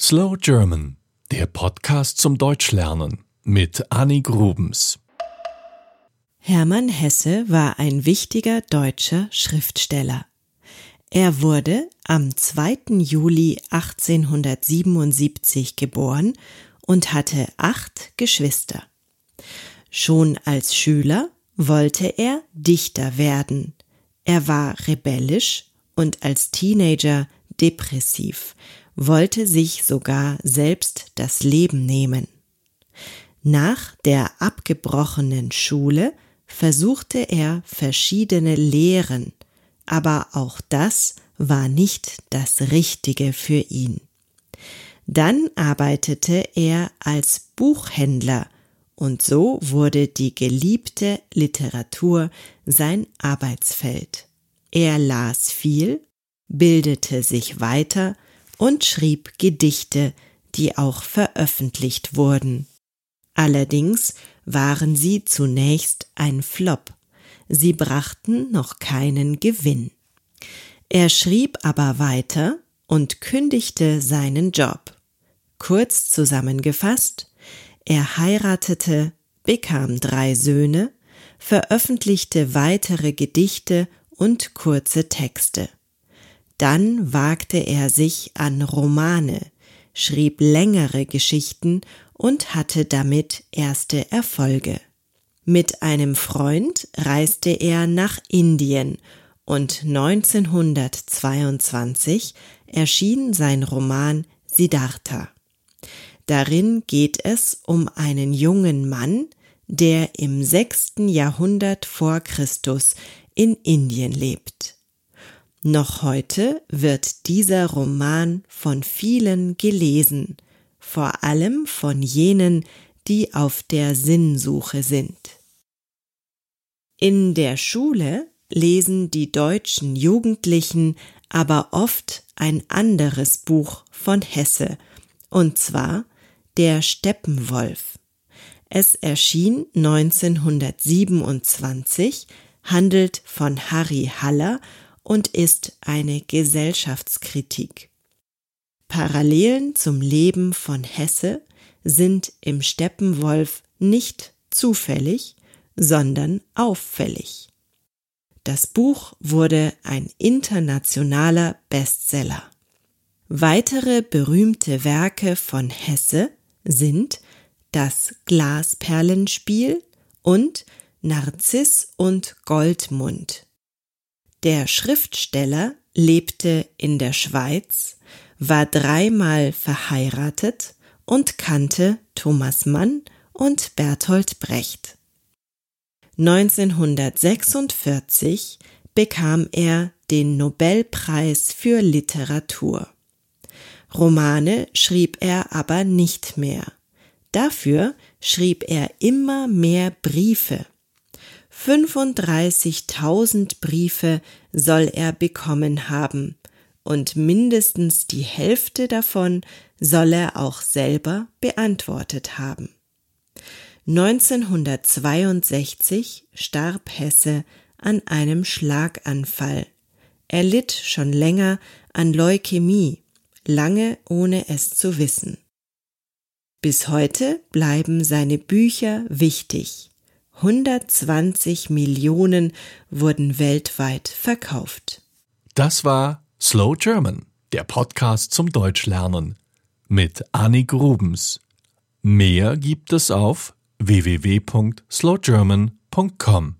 Slow German, der Podcast zum Deutschlernen mit Annie Grubens. Hermann Hesse war ein wichtiger deutscher Schriftsteller. Er wurde am 2. Juli 1877 geboren und hatte acht Geschwister. Schon als Schüler wollte er Dichter werden. Er war rebellisch und als Teenager depressiv, wollte sich sogar selbst das Leben nehmen. Nach der abgebrochenen Schule versuchte er verschiedene Lehren, aber auch das war nicht das Richtige für ihn. Dann arbeitete er als Buchhändler und so wurde die geliebte Literatur sein Arbeitsfeld. Er las viel, bildete sich weiter und schrieb Gedichte, die auch veröffentlicht wurden. Allerdings waren sie zunächst ein Flop, sie brachten noch keinen Gewinn. Er schrieb aber weiter und kündigte seinen Job. Kurz zusammengefasst, er heiratete, bekam drei Söhne, veröffentlichte weitere Gedichte und kurze Texte. Dann wagte er sich an Romane, schrieb längere Geschichten und hatte damit erste Erfolge. Mit einem Freund reiste er nach Indien und 1922 erschien sein Roman Siddhartha. Darin geht es um einen jungen Mann, der im sechsten Jahrhundert vor Christus in Indien lebt. Noch heute wird dieser Roman von vielen gelesen, vor allem von jenen, die auf der Sinnsuche sind. In der Schule lesen die deutschen Jugendlichen aber oft ein anderes Buch von Hesse, und zwar Der Steppenwolf. Es erschien 1927, handelt von Harry Haller und ist eine Gesellschaftskritik. Parallelen zum Leben von Hesse sind im Steppenwolf nicht zufällig, sondern auffällig. Das Buch wurde ein internationaler Bestseller. Weitere berühmte Werke von Hesse sind das Glasperlenspiel und Narziss und Goldmund. Der Schriftsteller lebte in der Schweiz, war dreimal verheiratet und kannte Thomas Mann und Bertolt Brecht. 1946 bekam er den Nobelpreis für Literatur. Romane schrieb er aber nicht mehr. Dafür schrieb er immer mehr Briefe. 35.000 Briefe soll er bekommen haben, und mindestens die Hälfte davon soll er auch selber beantwortet haben. 1962 starb Hesse an einem Schlaganfall. Er litt schon länger an Leukämie, lange ohne es zu wissen. Bis heute bleiben seine Bücher wichtig. 120 Millionen wurden weltweit verkauft. Das war Slow German, der Podcast zum Deutschlernen mit Annie Grubens. Mehr gibt es auf www.slowgerman.com.